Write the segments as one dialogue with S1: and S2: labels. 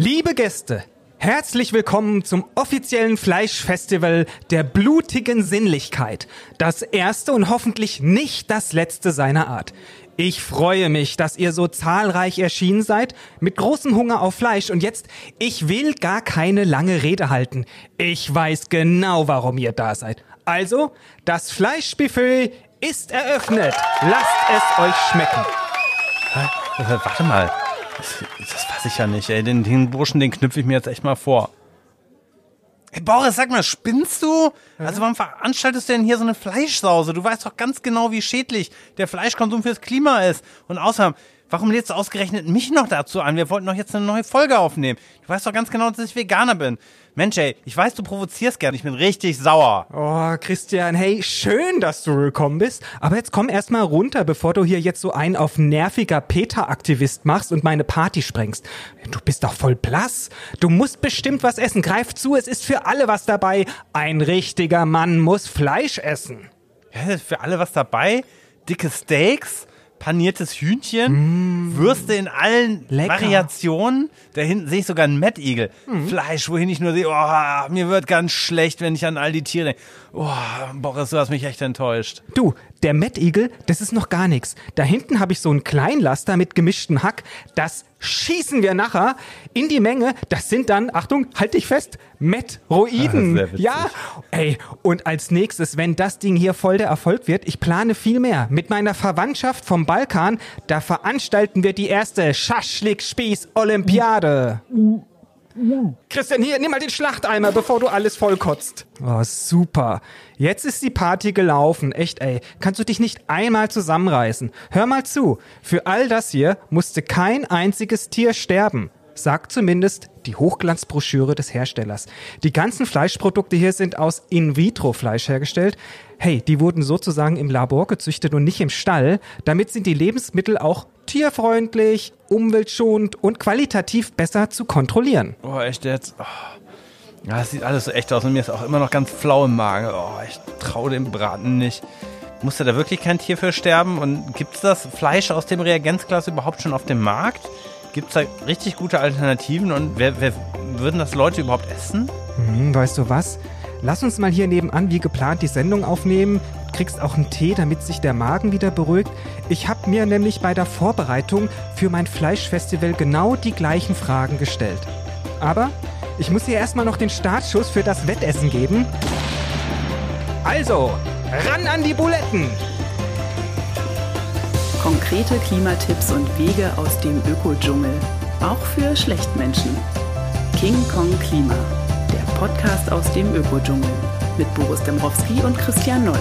S1: Liebe Gäste, herzlich willkommen zum offiziellen Fleischfestival der blutigen Sinnlichkeit. Das erste und hoffentlich nicht das letzte seiner Art. Ich freue mich, dass ihr so zahlreich erschienen seid, mit großem Hunger auf Fleisch. Und jetzt, ich will gar keine lange Rede halten. Ich weiß genau, warum ihr da seid. Also, das Fleischbuffet ist eröffnet. Lasst es euch schmecken.
S2: Warte mal. Das, das weiß ich ja nicht, ey. Den, den Burschen, den knüpfe ich mir jetzt echt mal vor. Hey Boris, sag mal, spinnst du? Also warum veranstaltest du denn hier so eine Fleischsause? Du weißt doch ganz genau, wie schädlich der Fleischkonsum fürs Klima ist. Und außerdem, warum lädst du ausgerechnet mich noch dazu an? Wir wollten doch jetzt eine neue Folge aufnehmen. Du weißt doch ganz genau, dass ich Veganer bin. Mensch, ey, ich weiß, du provozierst gern. Ich bin richtig sauer.
S1: Oh, Christian, hey, schön, dass du gekommen bist. Aber jetzt komm erst mal runter, bevor du hier jetzt so einen auf nerviger Peter-Aktivist machst und meine Party sprengst. Du bist doch voll blass. Du musst bestimmt was essen. Greif zu, es ist für alle was dabei. Ein richtiger Mann muss Fleisch essen.
S2: Ist für alle was dabei? Dicke Steaks? Paniertes Hühnchen, mm. Würste in allen Lecker. Variationen. Da hinten sehe ich sogar einen Mettigel. Mm. Fleisch, wohin ich nur sehe, oh, mir wird ganz schlecht, wenn ich an all die Tiere denke. Oh, Boris, du hast mich echt enttäuscht.
S1: Du, der Mettigel, das ist noch gar nichts. Da hinten habe ich so einen Kleinlaster mit gemischten Hack. Das schießen wir nachher in die Menge. Das sind dann, Achtung, halt dich fest, Metroiden. Ah, ja, ey, und als nächstes, wenn das Ding hier voll der Erfolg wird, ich plane viel mehr. Mit meiner Verwandtschaft vom Balkan, da veranstalten wir die erste Schaschlik-Spieß-Olympiade. Christian, hier, nimm mal den Schlachteimer, bevor du alles vollkotzt. Oh, super. Jetzt ist die Party gelaufen. Echt, ey. Kannst du dich nicht einmal zusammenreißen? Hör mal zu. Für all das hier musste kein einziges Tier sterben. Sagt zumindest die Hochglanzbroschüre des Herstellers. Die ganzen Fleischprodukte hier sind aus In-vitro-Fleisch hergestellt. Hey, die wurden sozusagen im Labor gezüchtet und nicht im Stall. Damit sind die Lebensmittel auch tierfreundlich, umweltschonend und qualitativ besser zu kontrollieren.
S2: Oh, echt jetzt? Oh. Ja, das sieht alles so echt aus und mir ist auch immer noch ganz flau im Magen. Oh, ich traue dem Braten nicht. Musste da wirklich kein Tier für sterben? Und gibt es das Fleisch aus dem Reagenzglas überhaupt schon auf dem Markt? Gibt es da richtig gute Alternativen und wer, wer, würden das Leute überhaupt essen?
S1: Hm, weißt du was? Lass uns mal hier nebenan wie geplant die Sendung aufnehmen kriegst auch einen Tee, damit sich der Magen wieder beruhigt. Ich habe mir nämlich bei der Vorbereitung für mein Fleischfestival genau die gleichen Fragen gestellt. Aber ich muss hier erstmal noch den Startschuss für das Wettessen geben. Also, ran an die Buletten!
S3: Konkrete Klimatipps und Wege aus dem Ökodschungel. Auch für Schlechtmenschen. King Kong Klima. Der Podcast aus dem Ökodschungel. Mit Boris Dembrowski und Christian Noll.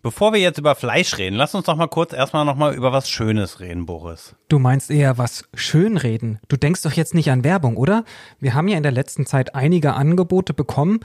S2: Bevor wir jetzt über Fleisch reden, lass uns doch mal kurz erstmal noch mal über was Schönes reden, Boris.
S1: Du meinst eher was Schönreden. Du denkst doch jetzt nicht an Werbung, oder? Wir haben ja in der letzten Zeit einige Angebote bekommen,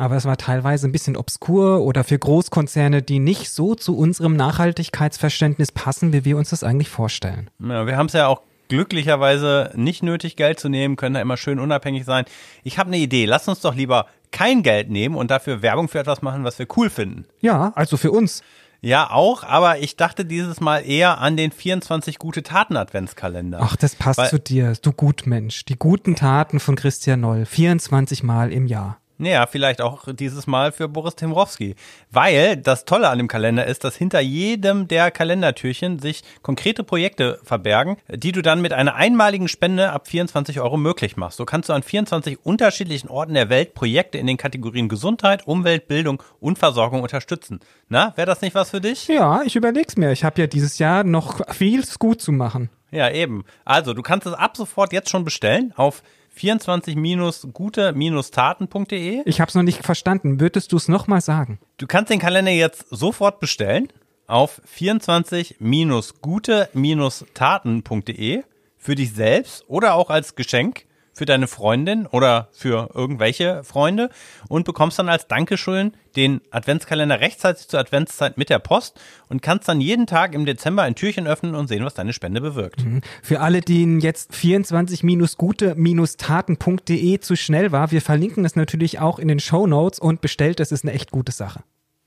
S1: aber es war teilweise ein bisschen obskur oder für Großkonzerne, die nicht so zu unserem Nachhaltigkeitsverständnis passen, wie wir uns das eigentlich vorstellen.
S2: Ja, wir haben es ja auch glücklicherweise nicht nötig, Geld zu nehmen, können da immer schön unabhängig sein. Ich habe eine Idee. Lass uns doch lieber kein Geld nehmen und dafür Werbung für etwas machen, was wir cool finden.
S1: Ja, also für uns.
S2: Ja, auch, aber ich dachte dieses Mal eher an den 24 gute Taten Adventskalender.
S1: Ach, das passt Weil, zu dir, du Gutmensch. Die guten Taten von Christian Noll, 24 Mal im Jahr.
S2: Naja, vielleicht auch dieses Mal für Boris Timrowski. Weil das Tolle an dem Kalender ist, dass hinter jedem der Kalendertürchen sich konkrete Projekte verbergen, die du dann mit einer einmaligen Spende ab 24 Euro möglich machst. So kannst du an 24 unterschiedlichen Orten der Welt Projekte in den Kategorien Gesundheit, Umwelt, Bildung und Versorgung unterstützen. Na, wäre das nicht was für dich?
S1: Ja, ich überleg's mir. Ich habe ja dieses Jahr noch viel gut zu machen.
S2: Ja, eben. Also, du kannst es ab sofort jetzt schon bestellen auf 24-gute-taten.de.
S1: Ich habe es noch nicht verstanden. Würdest du es nochmal sagen?
S2: Du kannst den Kalender jetzt sofort bestellen auf 24-gute-taten.de für dich selbst oder auch als Geschenk für deine Freundin oder für irgendwelche Freunde und bekommst dann als Dankeschön den Adventskalender rechtzeitig zur Adventszeit mit der Post und kannst dann jeden Tag im Dezember ein Türchen öffnen und sehen, was deine Spende bewirkt. Mhm.
S1: Für alle, denen jetzt 24-gute-taten.de zu schnell war, wir verlinken das natürlich auch in den Show Notes und bestellt, das ist eine echt gute Sache.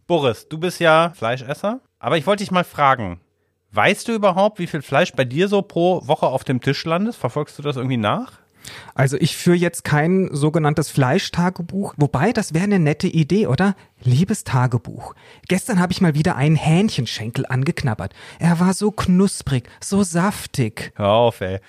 S2: Boris, du bist ja Fleischesser, aber ich wollte dich mal fragen, Weißt du überhaupt, wie viel Fleisch bei dir so pro Woche auf dem Tisch landet? Verfolgst du das irgendwie nach?
S1: Also ich führe jetzt kein sogenanntes Fleischtagebuch, wobei das wäre eine nette Idee, oder? Liebes Tagebuch. Gestern habe ich mal wieder einen Hähnchenschenkel angeknabbert. Er war so knusprig, so saftig.
S2: Hör auf, ey.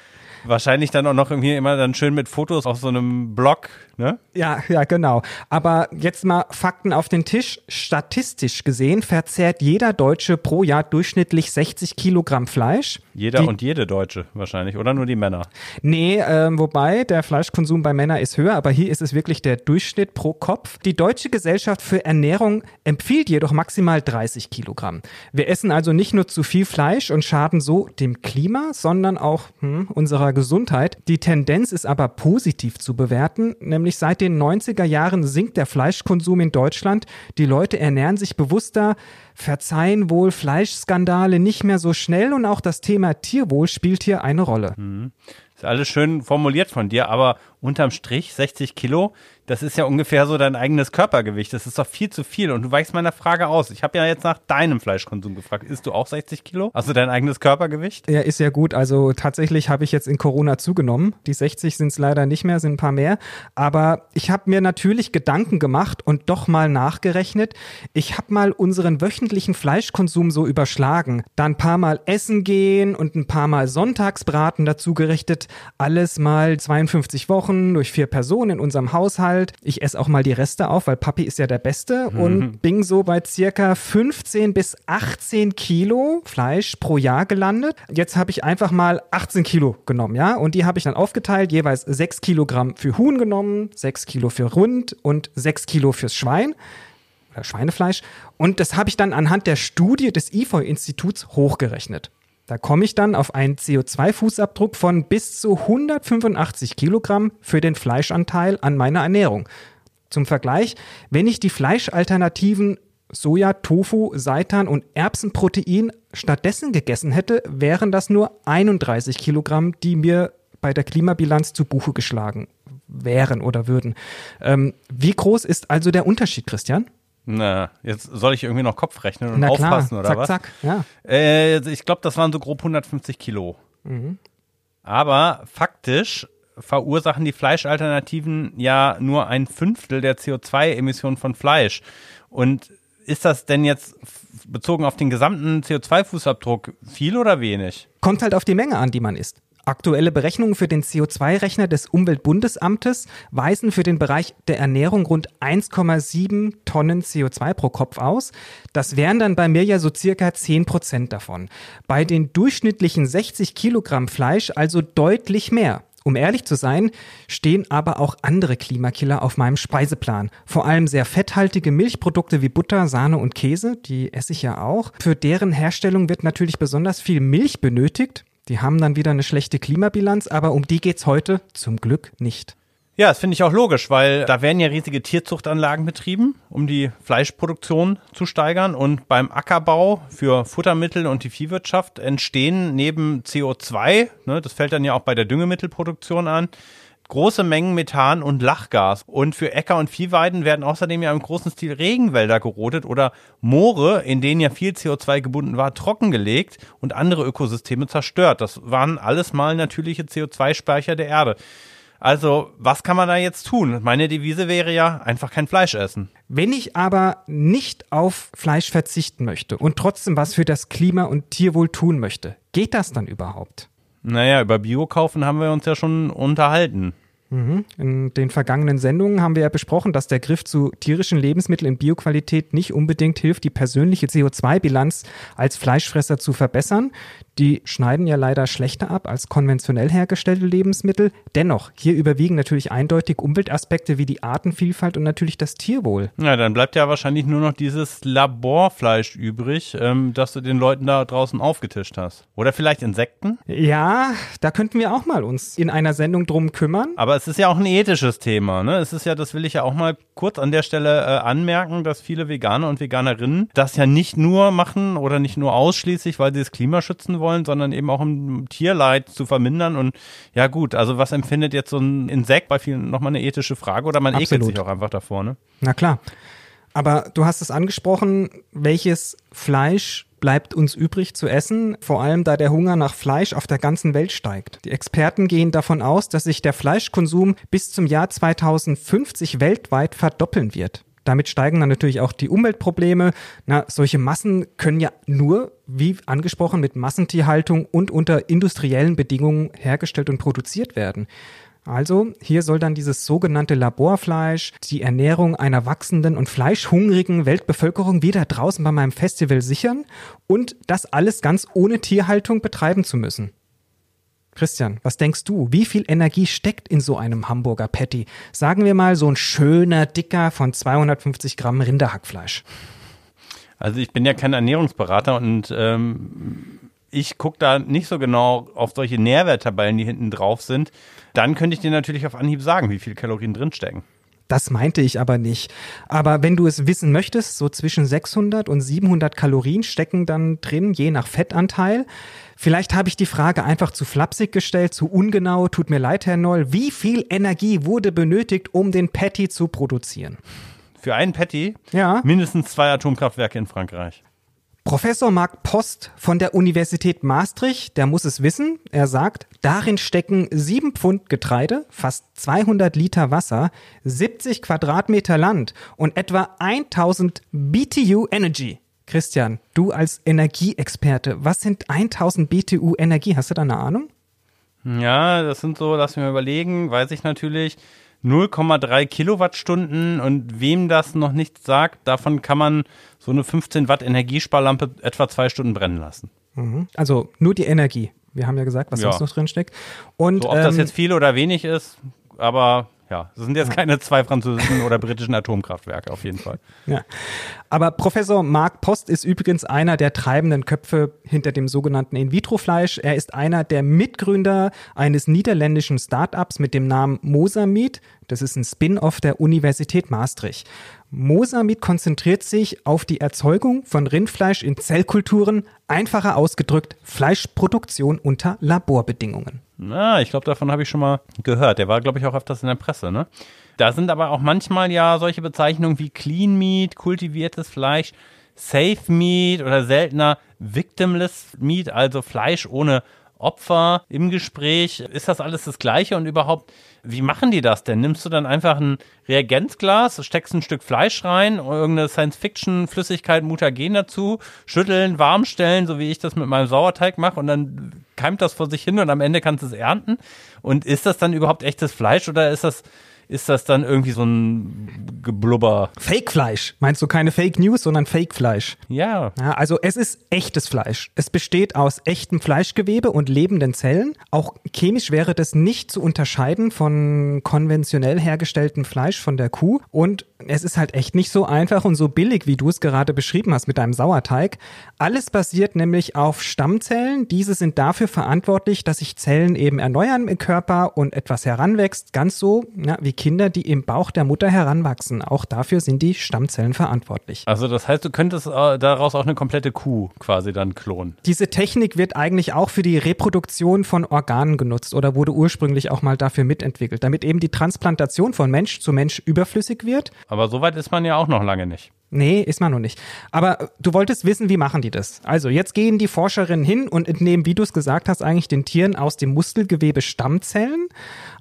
S2: Wahrscheinlich dann auch noch irgendwie immer dann schön mit Fotos auf so einem Blog, ne?
S1: Ja, ja, genau. Aber jetzt mal Fakten auf den Tisch. Statistisch gesehen verzehrt jeder Deutsche pro Jahr durchschnittlich 60 Kilogramm Fleisch.
S2: Jeder
S1: Die-
S2: und jede Deutsche wahrscheinlich, oder nur die Männer?
S1: Nee, ähm, wobei der Fleischkonsum bei Männern ist höher, aber hier ist es wirklich der Durchschnitt pro Kopf. Die Deutsche Gesellschaft für Ernährung empfiehlt jedoch maximal 30 Kilogramm. Wir essen also nicht nur zu viel Fleisch und schaden so dem Klima, sondern auch hm, unserer Gesundheit. Die Tendenz ist aber positiv zu bewerten, nämlich seit den 90er Jahren sinkt der Fleischkonsum in Deutschland. Die Leute ernähren sich bewusster, verzeihen wohl Fleischskandale nicht mehr so schnell und auch das Thema Tierwohl spielt hier eine Rolle.
S2: Ist alles schön formuliert von dir, aber unterm Strich 60 Kilo, das ist ja ungefähr so dein eigenes Körpergewicht. Das ist doch viel zu viel. Und du weichst meiner Frage aus. Ich habe ja jetzt nach deinem Fleischkonsum gefragt. Isst du auch 60 Kilo? Also dein eigenes Körpergewicht?
S1: Ja, ist ja gut. Also tatsächlich habe ich jetzt in Corona zugenommen. Die 60 sind es leider nicht mehr, sind ein paar mehr. Aber ich habe mir natürlich Gedanken gemacht und doch mal nachgerechnet. Ich habe mal unseren wöchentlichen Fleischkonsum so überschlagen. Dann ein paar Mal essen gehen und ein paar Mal Sonntagsbraten dazu gerichtet. Alles mal 52 Wochen durch vier Personen in unserem Haushalt. Ich esse auch mal die Reste auf, weil Papi ist ja der Beste und bin so bei circa 15 bis 18 Kilo Fleisch pro Jahr gelandet. Jetzt habe ich einfach mal 18 Kilo genommen, ja, und die habe ich dann aufgeteilt, jeweils 6 Kilogramm für Huhn genommen, 6 Kilo für Rund und 6 Kilo fürs Schwein oder Schweinefleisch. Und das habe ich dann anhand der Studie des IFOI-Instituts hochgerechnet. Da komme ich dann auf einen CO2-Fußabdruck von bis zu 185 Kilogramm für den Fleischanteil an meiner Ernährung. Zum Vergleich, wenn ich die Fleischalternativen Soja, Tofu, Seitan und Erbsenprotein stattdessen gegessen hätte, wären das nur 31 Kilogramm, die mir bei der Klimabilanz zu Buche geschlagen wären oder würden. Ähm, wie groß ist also der Unterschied, Christian?
S2: Na, jetzt soll ich irgendwie noch Kopf rechnen und
S1: Na klar,
S2: aufpassen, oder
S1: zack,
S2: was?
S1: zack, ja.
S2: Äh, ich glaube, das waren so grob 150 Kilo. Aber faktisch verursachen die Fleischalternativen ja nur ein Fünftel der CO2-Emissionen von Fleisch. Und ist das denn jetzt bezogen auf den gesamten CO2-Fußabdruck viel oder wenig?
S1: Kommt halt auf die Menge an, die man isst. Aktuelle Berechnungen für den CO2-Rechner des Umweltbundesamtes weisen für den Bereich der Ernährung rund 1,7 Tonnen CO2 pro Kopf aus. Das wären dann bei mir ja so circa 10 Prozent davon. Bei den durchschnittlichen 60 Kilogramm Fleisch also deutlich mehr. Um ehrlich zu sein, stehen aber auch andere Klimakiller auf meinem Speiseplan. Vor allem sehr fetthaltige Milchprodukte wie Butter, Sahne und Käse, die esse ich ja auch. Für deren Herstellung wird natürlich besonders viel Milch benötigt. Die haben dann wieder eine schlechte Klimabilanz, aber um die geht's heute zum Glück nicht.
S2: Ja, das finde ich auch logisch, weil da werden ja riesige Tierzuchtanlagen betrieben, um die Fleischproduktion zu steigern. Und beim Ackerbau für Futtermittel und die Viehwirtschaft entstehen neben CO2, ne, das fällt dann ja auch bei der Düngemittelproduktion an, große Mengen Methan und Lachgas. Und für Äcker- und Viehweiden werden außerdem ja im großen Stil Regenwälder gerodet oder Moore, in denen ja viel CO2 gebunden war, trockengelegt und andere Ökosysteme zerstört. Das waren alles mal natürliche CO2-Speicher der Erde. Also, was kann man da jetzt tun? Meine Devise wäre ja, einfach kein Fleisch essen.
S1: Wenn ich aber nicht auf Fleisch verzichten möchte und trotzdem was für das Klima und Tierwohl tun möchte, geht das dann überhaupt?
S2: Naja, über Bio kaufen haben wir uns ja schon unterhalten.
S1: In den vergangenen Sendungen haben wir ja besprochen, dass der Griff zu tierischen Lebensmitteln in Bioqualität nicht unbedingt hilft, die persönliche CO2-Bilanz als Fleischfresser zu verbessern. Die schneiden ja leider schlechter ab als konventionell hergestellte Lebensmittel. Dennoch, hier überwiegen natürlich eindeutig Umweltaspekte wie die Artenvielfalt und natürlich das Tierwohl.
S2: Ja, dann bleibt ja wahrscheinlich nur noch dieses Laborfleisch übrig, ähm, das du den Leuten da draußen aufgetischt hast. Oder vielleicht Insekten?
S1: Ja, da könnten wir auch mal uns in einer Sendung drum kümmern.
S2: Aber es ist ja auch ein ethisches Thema. Ne? Es ist ja, das will ich ja auch mal kurz an der Stelle äh, anmerken, dass viele Veganer und Veganerinnen das ja nicht nur machen oder nicht nur ausschließlich, weil sie das Klima schützen wollen, sondern eben auch um Tierleid zu vermindern. Und ja gut, also was empfindet jetzt so ein Insekt bei vielen nochmal eine ethische Frage oder man ekelt
S1: Absolut.
S2: sich auch einfach davor, ne?
S1: Na klar. Aber du hast es angesprochen, welches Fleisch bleibt uns übrig zu essen, vor allem da der Hunger nach Fleisch auf der ganzen Welt steigt. Die Experten gehen davon aus, dass sich der Fleischkonsum bis zum Jahr 2050 weltweit verdoppeln wird. Damit steigen dann natürlich auch die Umweltprobleme. Na, solche Massen können ja nur, wie angesprochen, mit Massentierhaltung und unter industriellen Bedingungen hergestellt und produziert werden. Also hier soll dann dieses sogenannte Laborfleisch die Ernährung einer wachsenden und fleischhungrigen Weltbevölkerung wieder draußen bei meinem Festival sichern und das alles ganz ohne Tierhaltung betreiben zu müssen. Christian, was denkst du? Wie viel Energie steckt in so einem Hamburger Patty? Sagen wir mal so ein schöner, dicker von 250 Gramm Rinderhackfleisch.
S2: Also ich bin ja kein Ernährungsberater und ähm, ich gucke da nicht so genau auf solche Nährwerttabellen, die hinten drauf sind. Dann könnte ich dir natürlich auf Anhieb sagen, wie viel Kalorien drinstecken.
S1: Das meinte ich aber nicht. Aber wenn du es wissen möchtest, so zwischen 600 und 700 Kalorien stecken dann drin, je nach Fettanteil. Vielleicht habe ich die Frage einfach zu flapsig gestellt, zu ungenau. Tut mir leid, Herr Noll. Wie viel Energie wurde benötigt, um den Patty zu produzieren?
S2: Für einen Patty?
S1: Ja.
S2: Mindestens zwei Atomkraftwerke in Frankreich.
S1: Professor Marc Post von der Universität Maastricht, der muss es wissen. Er sagt, darin stecken sieben Pfund Getreide, fast 200 Liter Wasser, 70 Quadratmeter Land und etwa 1000 BTU Energy. Christian, du als Energieexperte, was sind 1000 BTU Energie? Hast du da eine Ahnung?
S2: Ja, das sind so, lass mich mal überlegen, weiß ich natürlich. 0,3 Kilowattstunden und wem das noch nicht sagt, davon kann man so eine 15 Watt Energiesparlampe etwa zwei Stunden brennen lassen.
S1: Mhm. Also nur die Energie. Wir haben ja gesagt, was ja. sonst noch drin steckt. Und,
S2: so, ob ähm, das jetzt viel oder wenig ist, aber ja, das sind jetzt keine zwei französischen oder britischen Atomkraftwerke auf jeden Fall.
S1: Ja. Aber Professor Marc Post ist übrigens einer der treibenden Köpfe hinter dem sogenannten In-vitro-Fleisch. Er ist einer der Mitgründer eines niederländischen Startups mit dem Namen Mosamid. Das ist ein Spin-off der Universität Maastricht. Mosamid konzentriert sich auf die Erzeugung von Rindfleisch in Zellkulturen, einfacher ausgedrückt Fleischproduktion unter Laborbedingungen.
S2: Na, ich glaube, davon habe ich schon mal gehört. Der war, glaube ich, auch öfters in der Presse, ne? Da sind aber auch manchmal ja solche Bezeichnungen wie Clean Meat, kultiviertes Fleisch, Safe Meat oder seltener Victimless Meat, also Fleisch ohne Opfer im Gespräch. Ist das alles das Gleiche und überhaupt, wie machen die das denn? Nimmst du dann einfach ein Reagenzglas, steckst ein Stück Fleisch rein, irgendeine Science-Fiction-Flüssigkeit, Mutagen dazu, schütteln, warm stellen, so wie ich das mit meinem Sauerteig mache und dann keimt das vor sich hin und am Ende kannst du es ernten? Und ist das dann überhaupt echtes Fleisch oder ist das ist das dann irgendwie so ein Geblubber.
S1: Fake-Fleisch. Meinst du keine Fake News, sondern Fake-Fleisch?
S2: Ja.
S1: ja. Also es ist echtes Fleisch. Es besteht aus echtem Fleischgewebe und lebenden Zellen. Auch chemisch wäre das nicht zu unterscheiden von konventionell hergestelltem Fleisch von der Kuh. Und es ist halt echt nicht so einfach und so billig, wie du es gerade beschrieben hast mit deinem Sauerteig. Alles basiert nämlich auf Stammzellen. Diese sind dafür verantwortlich, dass sich Zellen eben erneuern im Körper und etwas heranwächst. Ganz so ja, wie Kinder, die im Bauch der Mutter heranwachsen. Auch dafür sind die Stammzellen verantwortlich.
S2: Also das heißt, du könntest äh, daraus auch eine komplette Kuh quasi dann klonen.
S1: Diese Technik wird eigentlich auch für die Reproduktion von Organen genutzt oder wurde ursprünglich auch mal dafür mitentwickelt, damit eben die Transplantation von Mensch zu Mensch überflüssig wird.
S2: Aber so weit ist man ja auch noch lange nicht.
S1: Nee, ist man noch nicht. Aber du wolltest wissen, wie machen die das? Also, jetzt gehen die Forscherinnen hin und entnehmen, wie du es gesagt hast, eigentlich den Tieren aus dem Muskelgewebe Stammzellen.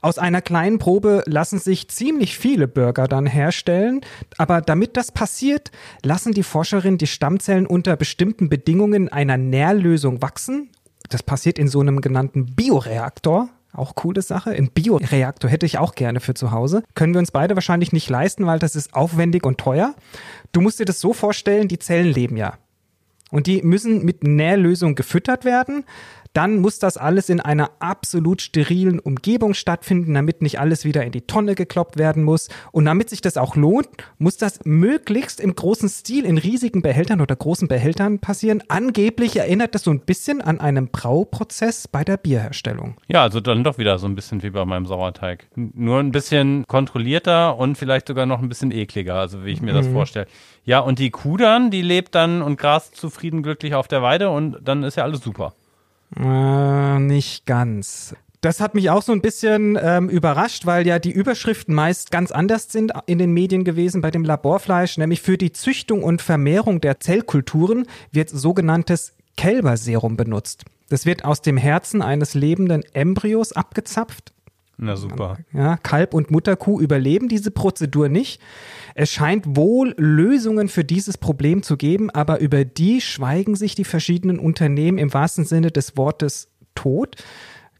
S1: Aus einer kleinen Probe lassen sich ziemlich viele Burger dann herstellen. Aber damit das passiert, lassen die Forscherinnen die Stammzellen unter bestimmten Bedingungen einer Nährlösung wachsen. Das passiert in so einem genannten Bioreaktor. Auch coole Sache. Ein Bioreaktor hätte ich auch gerne für zu Hause. Können wir uns beide wahrscheinlich nicht leisten, weil das ist aufwendig und teuer. Du musst dir das so vorstellen, die Zellen leben ja. Und die müssen mit Nährlösung gefüttert werden dann muss das alles in einer absolut sterilen Umgebung stattfinden, damit nicht alles wieder in die Tonne gekloppt werden muss. Und damit sich das auch lohnt, muss das möglichst im großen Stil in riesigen Behältern oder großen Behältern passieren. Angeblich erinnert das so ein bisschen an einen Brauprozess bei der Bierherstellung.
S2: Ja, also dann doch wieder so ein bisschen wie bei meinem Sauerteig. Nur ein bisschen kontrollierter und vielleicht sogar noch ein bisschen ekliger, also wie ich mir mhm. das vorstelle. Ja, und die Kuh dann, die lebt dann und grast zufrieden glücklich auf der Weide und dann ist ja alles super.
S1: Äh, nicht ganz. Das hat mich auch so ein bisschen ähm, überrascht, weil ja die Überschriften meist ganz anders sind in den Medien gewesen bei dem Laborfleisch, nämlich für die Züchtung und Vermehrung der Zellkulturen wird sogenanntes Kälberserum benutzt. Das wird aus dem Herzen eines lebenden Embryos abgezapft.
S2: Na super.
S1: Ja, Kalb und Mutterkuh überleben diese Prozedur nicht. Es scheint wohl Lösungen für dieses Problem zu geben, aber über die schweigen sich die verschiedenen Unternehmen im wahrsten Sinne des Wortes tot.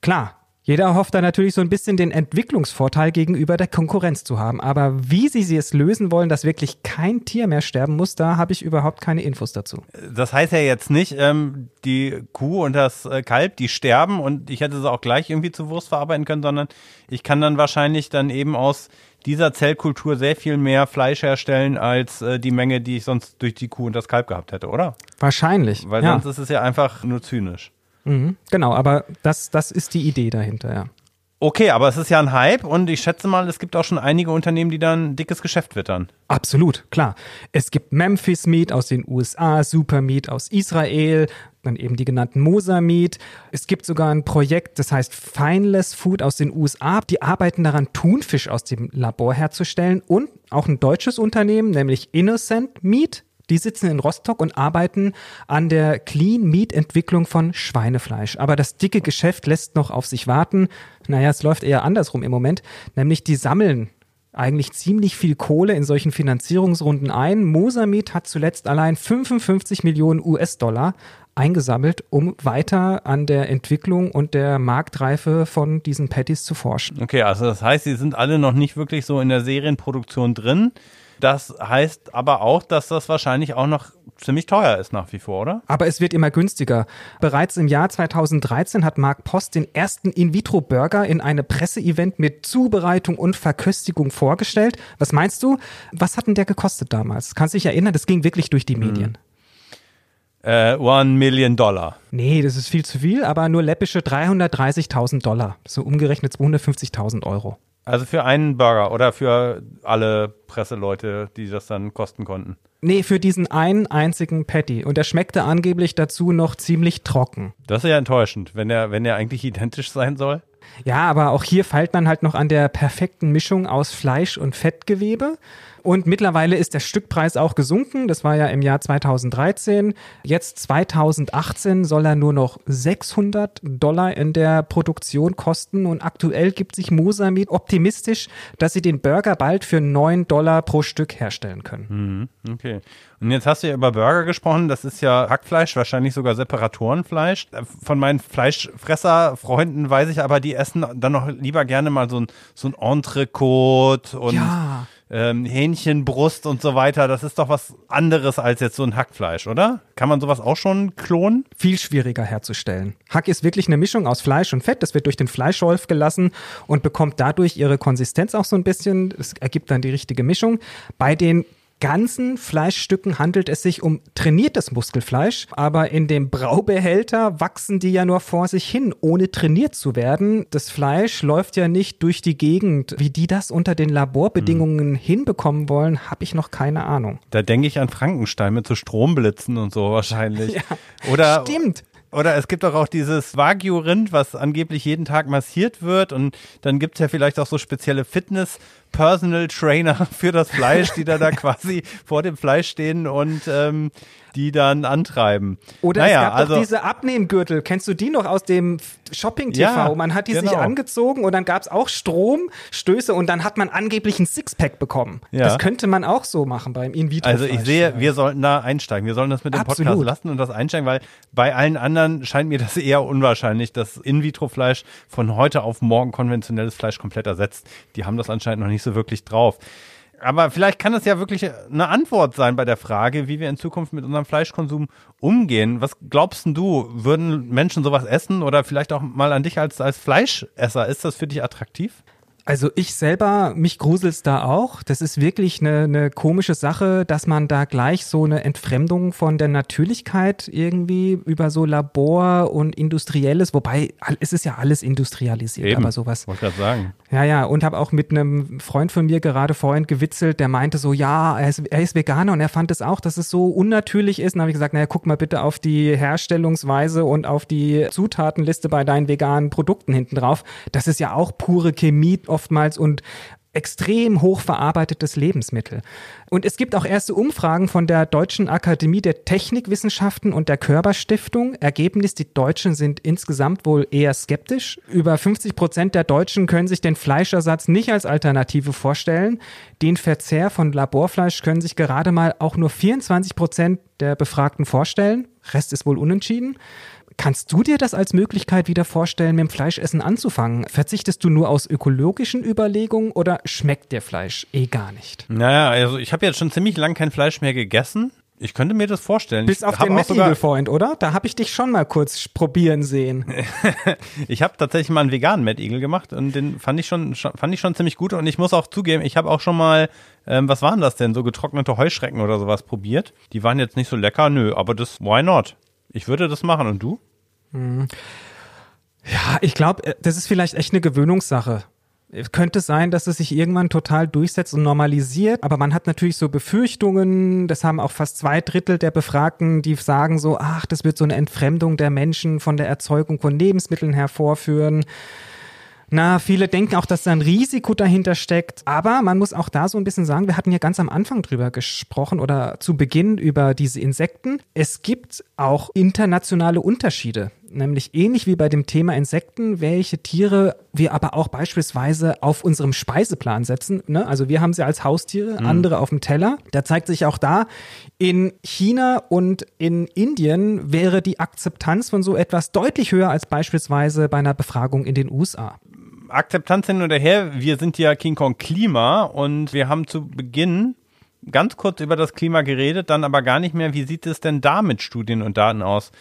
S1: Klar, jeder hofft da natürlich so ein bisschen den Entwicklungsvorteil gegenüber der Konkurrenz zu haben. Aber wie sie, sie es lösen wollen, dass wirklich kein Tier mehr sterben muss, da habe ich überhaupt keine Infos dazu.
S2: Das heißt ja jetzt nicht, ähm, die Kuh und das äh, Kalb, die sterben und ich hätte sie auch gleich irgendwie zu Wurst verarbeiten können, sondern ich kann dann wahrscheinlich dann eben aus dieser Zellkultur sehr viel mehr Fleisch herstellen als äh, die Menge, die ich sonst durch die Kuh und das Kalb gehabt hätte, oder?
S1: Wahrscheinlich.
S2: Weil
S1: ja.
S2: sonst ist es ja einfach nur zynisch.
S1: Mhm, genau, aber das, das ist die Idee dahinter, ja.
S2: Okay, aber es ist ja ein Hype und ich schätze mal, es gibt auch schon einige Unternehmen, die dann ein dickes Geschäft wittern.
S1: Absolut, klar. Es gibt Memphis Meat aus den USA, Super Meat aus Israel, dann eben die genannten Mosa Meat. Es gibt sogar ein Projekt, das heißt Fineless Food aus den USA. Die arbeiten daran, Thunfisch aus dem Labor herzustellen und auch ein deutsches Unternehmen, nämlich Innocent Meat die sitzen in Rostock und arbeiten an der Clean Meat Entwicklung von Schweinefleisch. Aber das dicke Geschäft lässt noch auf sich warten. Naja, es läuft eher andersrum im Moment. Nämlich die sammeln eigentlich ziemlich viel Kohle in solchen Finanzierungsrunden ein. Mosamid hat zuletzt allein 55 Millionen US-Dollar eingesammelt, um weiter an der Entwicklung und der Marktreife von diesen Patties zu forschen.
S2: Okay, also das heißt, sie sind alle noch nicht wirklich so in der Serienproduktion drin. Das heißt aber auch, dass das wahrscheinlich auch noch ziemlich teuer ist nach wie vor, oder?
S1: Aber es wird immer günstiger. Bereits im Jahr 2013 hat Mark Post den ersten In-vitro-Burger in einem Presseevent mit Zubereitung und Verköstigung vorgestellt. Was meinst du? Was hat denn der gekostet damals? Kannst du dich erinnern? Das ging wirklich durch die Medien.
S2: Äh, one Million Dollar.
S1: Nee, das ist viel zu viel, aber nur läppische 330.000 Dollar. So umgerechnet 250.000 Euro.
S2: Also für einen Burger oder für alle Presseleute, die das dann kosten konnten?
S1: Nee, für diesen einen einzigen Patty. Und der schmeckte angeblich dazu noch ziemlich trocken.
S2: Das ist ja enttäuschend, wenn er, wenn er eigentlich identisch sein soll.
S1: Ja, aber auch hier feilt man halt noch an der perfekten Mischung aus Fleisch und Fettgewebe. Und mittlerweile ist der Stückpreis auch gesunken. Das war ja im Jahr 2013. Jetzt 2018 soll er nur noch 600 Dollar in der Produktion kosten. Und aktuell gibt sich Mosamid optimistisch, dass sie den Burger bald für 9 Dollar pro Stück herstellen können.
S2: Mhm, okay. Und jetzt hast du ja über Burger gesprochen. Das ist ja Hackfleisch, wahrscheinlich sogar Separatorenfleisch. Von meinen Fleischfresser-Freunden weiß ich aber, die essen dann noch lieber gerne mal so ein, so ein Entrecote und
S1: Ja.
S2: Ähm, Hähnchenbrust und so weiter. Das ist doch was anderes als jetzt so ein Hackfleisch, oder? Kann man sowas auch schon klonen?
S1: viel schwieriger herzustellen. Hack ist wirklich eine Mischung aus Fleisch und Fett. Das wird durch den Fleischwolf gelassen und bekommt dadurch ihre Konsistenz auch so ein bisschen. Es ergibt dann die richtige Mischung. Bei den ganzen Fleischstücken handelt es sich um trainiertes Muskelfleisch, aber in dem Braubehälter wachsen die ja nur vor sich hin, ohne trainiert zu werden. Das Fleisch läuft ja nicht durch die Gegend. Wie die das unter den Laborbedingungen hinbekommen wollen, habe ich noch keine Ahnung.
S2: Da denke ich an Frankenstein mit so Stromblitzen und so wahrscheinlich. Oder,
S1: Stimmt.
S2: Oder es gibt doch auch dieses Wagyu-Rind, was angeblich jeden Tag massiert wird. Und dann gibt es ja vielleicht auch so spezielle Fitness-Personal Trainer für das Fleisch, die da, da quasi vor dem Fleisch stehen und ähm, die dann antreiben.
S1: Oder
S2: naja,
S1: es gab
S2: also,
S1: doch diese Abnehmgürtel. Kennst du die noch aus dem Shopping-TV?
S2: Ja,
S1: man hat die sich
S2: genau.
S1: angezogen und dann gab es auch Stromstöße und dann hat man angeblich ein Sixpack bekommen.
S2: Ja.
S1: Das könnte man auch so machen beim in vitro
S2: Also ich sehe, wir sollten da einsteigen. Wir sollen das mit dem
S1: Absolut.
S2: Podcast lassen und das einsteigen, weil bei allen anderen scheint mir das eher unwahrscheinlich, dass In-vitro-Fleisch von heute auf morgen konventionelles Fleisch komplett ersetzt. Die haben das anscheinend noch nicht so wirklich drauf. Aber vielleicht kann es ja wirklich eine Antwort sein bei der Frage, wie wir in Zukunft mit unserem Fleischkonsum umgehen. Was glaubst du, würden Menschen sowas essen oder vielleicht auch mal an dich als, als Fleischesser? Ist das für dich attraktiv?
S1: Also ich selber, mich gruselt's da auch. Das ist wirklich eine, eine komische Sache, dass man da gleich so eine Entfremdung von der Natürlichkeit irgendwie über so Labor und Industrielles, wobei es ist ja alles industrialisiert,
S2: Eben.
S1: aber sowas.
S2: Wollte gerade sagen.
S1: Ja, ja, und habe auch mit einem Freund von mir gerade vorhin gewitzelt, der meinte so, ja, er ist, er ist Veganer und er fand es auch, dass es so unnatürlich ist. Und habe ich gesagt, naja, guck mal bitte auf die Herstellungsweise und auf die Zutatenliste bei deinen veganen Produkten hinten drauf. Das ist ja auch pure Chemie oftmals und extrem hochverarbeitetes Lebensmittel. Und es gibt auch erste Umfragen von der Deutschen Akademie der Technikwissenschaften und der Körperstiftung. Ergebnis, die Deutschen sind insgesamt wohl eher skeptisch. Über 50 Prozent der Deutschen können sich den Fleischersatz nicht als Alternative vorstellen. Den Verzehr von Laborfleisch können sich gerade mal auch nur 24 Prozent der Befragten vorstellen. Rest ist wohl unentschieden. Kannst du dir das als Möglichkeit wieder vorstellen, mit dem Fleischessen anzufangen? Verzichtest du nur aus ökologischen Überlegungen oder schmeckt dir Fleisch eh gar nicht?
S2: Naja, also ich habe jetzt schon ziemlich lang kein Fleisch mehr gegessen. Ich könnte mir das vorstellen.
S1: Bis auf den
S2: sogar-
S1: Eagle Freund, oder? Da habe ich dich schon mal kurz probieren sehen.
S2: Ich habe tatsächlich mal einen veganen Mad Eagle gemacht und den fand ich schon, schon fand ich schon ziemlich gut und ich muss auch zugeben, ich habe auch schon mal ähm, was waren das denn so getrocknete Heuschrecken oder sowas probiert. Die waren jetzt nicht so lecker, nö, aber das why not? Ich würde das machen und du?
S1: Ja, ich glaube, das ist vielleicht echt eine Gewöhnungssache. Es könnte sein, dass es sich irgendwann total durchsetzt und normalisiert, aber man hat natürlich so Befürchtungen, das haben auch fast zwei Drittel der Befragten, die sagen so, ach, das wird so eine Entfremdung der Menschen von der Erzeugung von Lebensmitteln hervorführen. Na, viele denken auch, dass da ein Risiko dahinter steckt. Aber man muss auch da so ein bisschen sagen, wir hatten ja ganz am Anfang drüber gesprochen oder zu Beginn über diese Insekten. Es gibt auch internationale Unterschiede. Nämlich ähnlich wie bei dem Thema Insekten, welche Tiere wir aber auch beispielsweise auf unserem Speiseplan setzen. Ne? Also wir haben sie als Haustiere, andere auf dem Teller. Da zeigt sich auch da, in China und in Indien wäre die Akzeptanz von so etwas deutlich höher als beispielsweise bei einer Befragung in den USA.
S2: Akzeptanz hin oder her, wir sind ja King Kong Klima und wir haben zu Beginn ganz kurz über das Klima geredet, dann aber gar nicht mehr. Wie sieht es denn da mit Studien und Daten aus?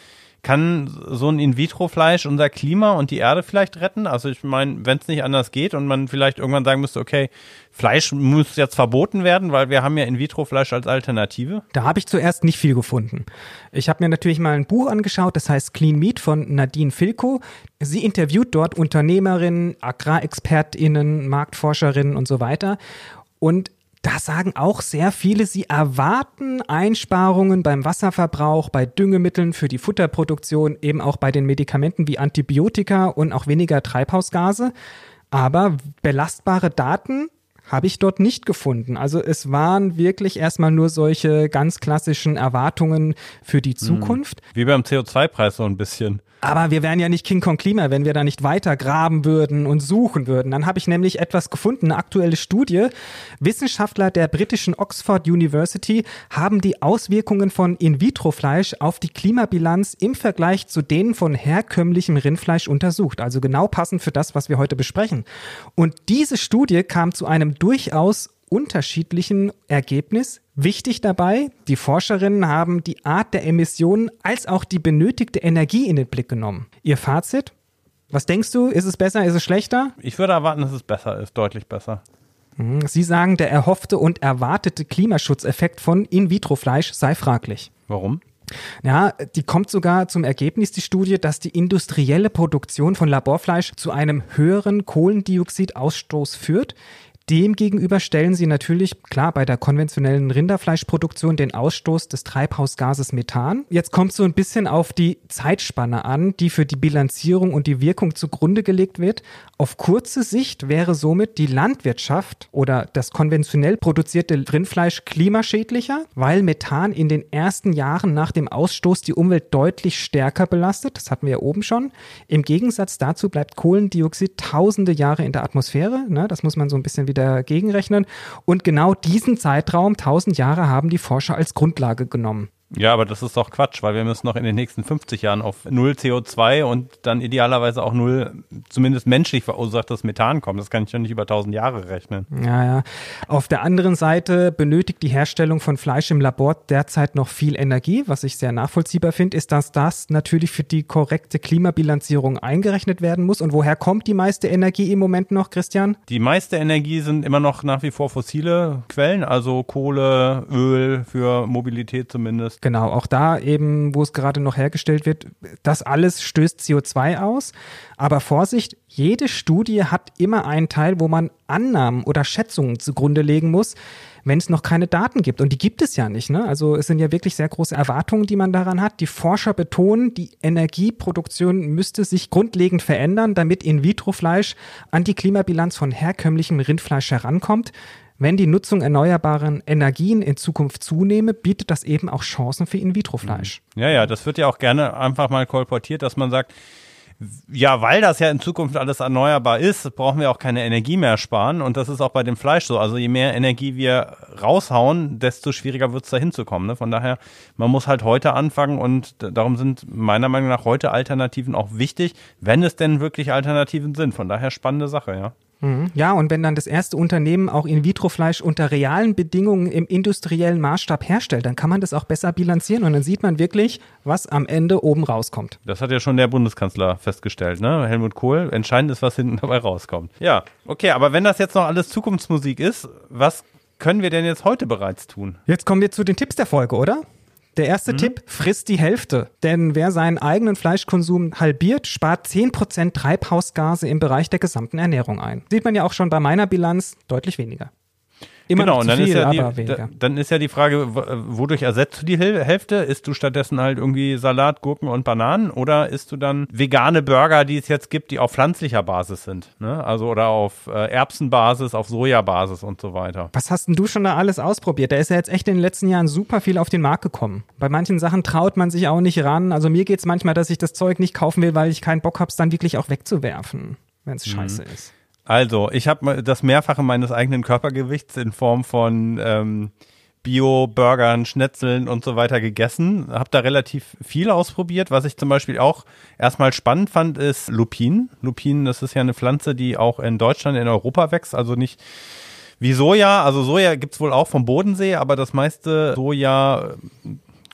S2: Kann so ein In-vitro-Fleisch unser Klima und die Erde vielleicht retten? Also ich meine, wenn es nicht anders geht und man vielleicht irgendwann sagen müsste, okay, Fleisch muss jetzt verboten werden, weil wir haben ja In-vitro-Fleisch als Alternative.
S1: Da habe ich zuerst nicht viel gefunden. Ich habe mir natürlich mal ein Buch angeschaut, das heißt Clean Meat von Nadine Filko. Sie interviewt dort Unternehmerinnen, Agrarexpertinnen, Marktforscherinnen und so weiter. Und da sagen auch sehr viele, sie erwarten Einsparungen beim Wasserverbrauch, bei Düngemitteln für die Futterproduktion, eben auch bei den Medikamenten wie Antibiotika und auch weniger Treibhausgase. Aber belastbare Daten habe ich dort nicht gefunden. Also es waren wirklich erstmal nur solche ganz klassischen Erwartungen für die Zukunft.
S2: Wie beim CO2-Preis so ein bisschen.
S1: Aber wir wären ja nicht King Kong Klima, wenn wir da nicht weiter graben würden und suchen würden. Dann habe ich nämlich etwas gefunden, eine aktuelle Studie. Wissenschaftler der britischen Oxford University haben die Auswirkungen von In-vitro-Fleisch auf die Klimabilanz im Vergleich zu denen von herkömmlichem Rindfleisch untersucht. Also genau passend für das, was wir heute besprechen. Und diese Studie kam zu einem durchaus unterschiedlichen Ergebnis. Wichtig dabei, die Forscherinnen haben die Art der Emissionen als auch die benötigte Energie in den Blick genommen. Ihr Fazit? Was denkst du? Ist es besser? Ist es schlechter?
S2: Ich würde erwarten, dass es besser ist, deutlich besser.
S1: Sie sagen, der erhoffte und erwartete Klimaschutzeffekt von In-vitro-Fleisch sei fraglich.
S2: Warum?
S1: Ja, die kommt sogar zum Ergebnis, die Studie, dass die industrielle Produktion von Laborfleisch zu einem höheren Kohlendioxidausstoß führt. Demgegenüber stellen sie natürlich, klar, bei der konventionellen Rinderfleischproduktion den Ausstoß des Treibhausgases Methan. Jetzt kommt so ein bisschen auf die Zeitspanne an, die für die Bilanzierung und die Wirkung zugrunde gelegt wird. Auf kurze Sicht wäre somit die Landwirtschaft oder das konventionell produzierte Rindfleisch klimaschädlicher, weil Methan in den ersten Jahren nach dem Ausstoß die Umwelt deutlich stärker belastet. Das hatten wir ja oben schon. Im Gegensatz dazu bleibt Kohlendioxid tausende Jahre in der Atmosphäre. Ne? Das muss man so ein bisschen wieder gegenrechnen. Und genau diesen Zeitraum, tausend Jahre, haben die Forscher als Grundlage genommen.
S2: Ja, aber das ist doch Quatsch, weil wir müssen noch in den nächsten 50 Jahren auf null CO2 und dann idealerweise auch null, zumindest menschlich verursachtes Methan kommen. Das kann ich ja nicht über 1000 Jahre rechnen.
S1: Ja, ja. Auf der anderen Seite benötigt die Herstellung von Fleisch im Labor derzeit noch viel Energie. Was ich sehr nachvollziehbar finde, ist, dass das natürlich für die korrekte Klimabilanzierung eingerechnet werden muss. Und woher kommt die meiste Energie im Moment noch, Christian?
S2: Die meiste Energie sind immer noch nach wie vor fossile Quellen, also Kohle, Öl für Mobilität zumindest.
S1: Genau, auch da eben, wo es gerade noch hergestellt wird, das alles stößt CO2 aus. Aber Vorsicht, jede Studie hat immer einen Teil, wo man Annahmen oder Schätzungen zugrunde legen muss, wenn es noch keine Daten gibt. Und die gibt es ja nicht. Ne? Also es sind ja wirklich sehr große Erwartungen, die man daran hat. Die Forscher betonen, die Energieproduktion müsste sich grundlegend verändern, damit In-vitro-Fleisch an die Klimabilanz von herkömmlichem Rindfleisch herankommt. Wenn die Nutzung erneuerbaren Energien in Zukunft zunehme, bietet das eben auch Chancen für In-vitro-Fleisch.
S2: Ja, ja, das wird ja auch gerne einfach mal kolportiert, dass man sagt, ja, weil das ja in Zukunft alles erneuerbar ist, brauchen wir auch keine Energie mehr sparen. Und das ist auch bei dem Fleisch so. Also je mehr Energie wir raushauen, desto schwieriger wird es da hinzukommen. Ne? Von daher, man muss halt heute anfangen und darum sind meiner Meinung nach heute Alternativen auch wichtig, wenn es denn wirklich Alternativen sind. Von daher spannende Sache, ja.
S1: Mhm. Ja, und wenn dann das erste Unternehmen auch In-vitro-Fleisch unter realen Bedingungen im industriellen Maßstab herstellt, dann kann man das auch besser bilanzieren und dann sieht man wirklich, was am Ende oben rauskommt.
S2: Das hat ja schon der Bundeskanzler festgestellt, ne? Helmut Kohl. Entscheidend ist, was hinten dabei rauskommt. Ja, okay, aber wenn das jetzt noch alles Zukunftsmusik ist, was können wir denn jetzt heute bereits tun?
S1: Jetzt kommen wir zu den Tipps der Folge, oder? Der erste mhm. Tipp, frisst die Hälfte. Denn wer seinen eigenen Fleischkonsum halbiert, spart 10% Treibhausgase im Bereich der gesamten Ernährung ein. Sieht man ja auch schon bei meiner Bilanz deutlich weniger.
S2: Immer genau, und dann, viel, ist ja die, da, dann ist ja die Frage, wodurch ersetzt du die Hälfte? Isst du stattdessen halt irgendwie Salat, Gurken und Bananen oder isst du dann vegane Burger, die es jetzt gibt, die auf pflanzlicher Basis sind? Ne? Also oder auf äh, Erbsenbasis, auf Sojabasis und so weiter.
S1: Was hast denn du schon da alles ausprobiert? Da ist ja jetzt echt in den letzten Jahren super viel auf den Markt gekommen. Bei manchen Sachen traut man sich auch nicht ran. Also mir geht es manchmal, dass ich das Zeug nicht kaufen will, weil ich keinen Bock habe, es dann wirklich auch wegzuwerfen, wenn es mhm. scheiße ist.
S2: Also, ich habe das Mehrfache meines eigenen Körpergewichts in Form von ähm, Bio-Burgern, Schnetzeln und so weiter gegessen. Habe da relativ viel ausprobiert. Was ich zum Beispiel auch erstmal spannend fand, ist Lupin. Lupin, das ist ja eine Pflanze, die auch in Deutschland, in Europa wächst, also nicht wie Soja. Also Soja gibt's wohl auch vom Bodensee, aber das meiste Soja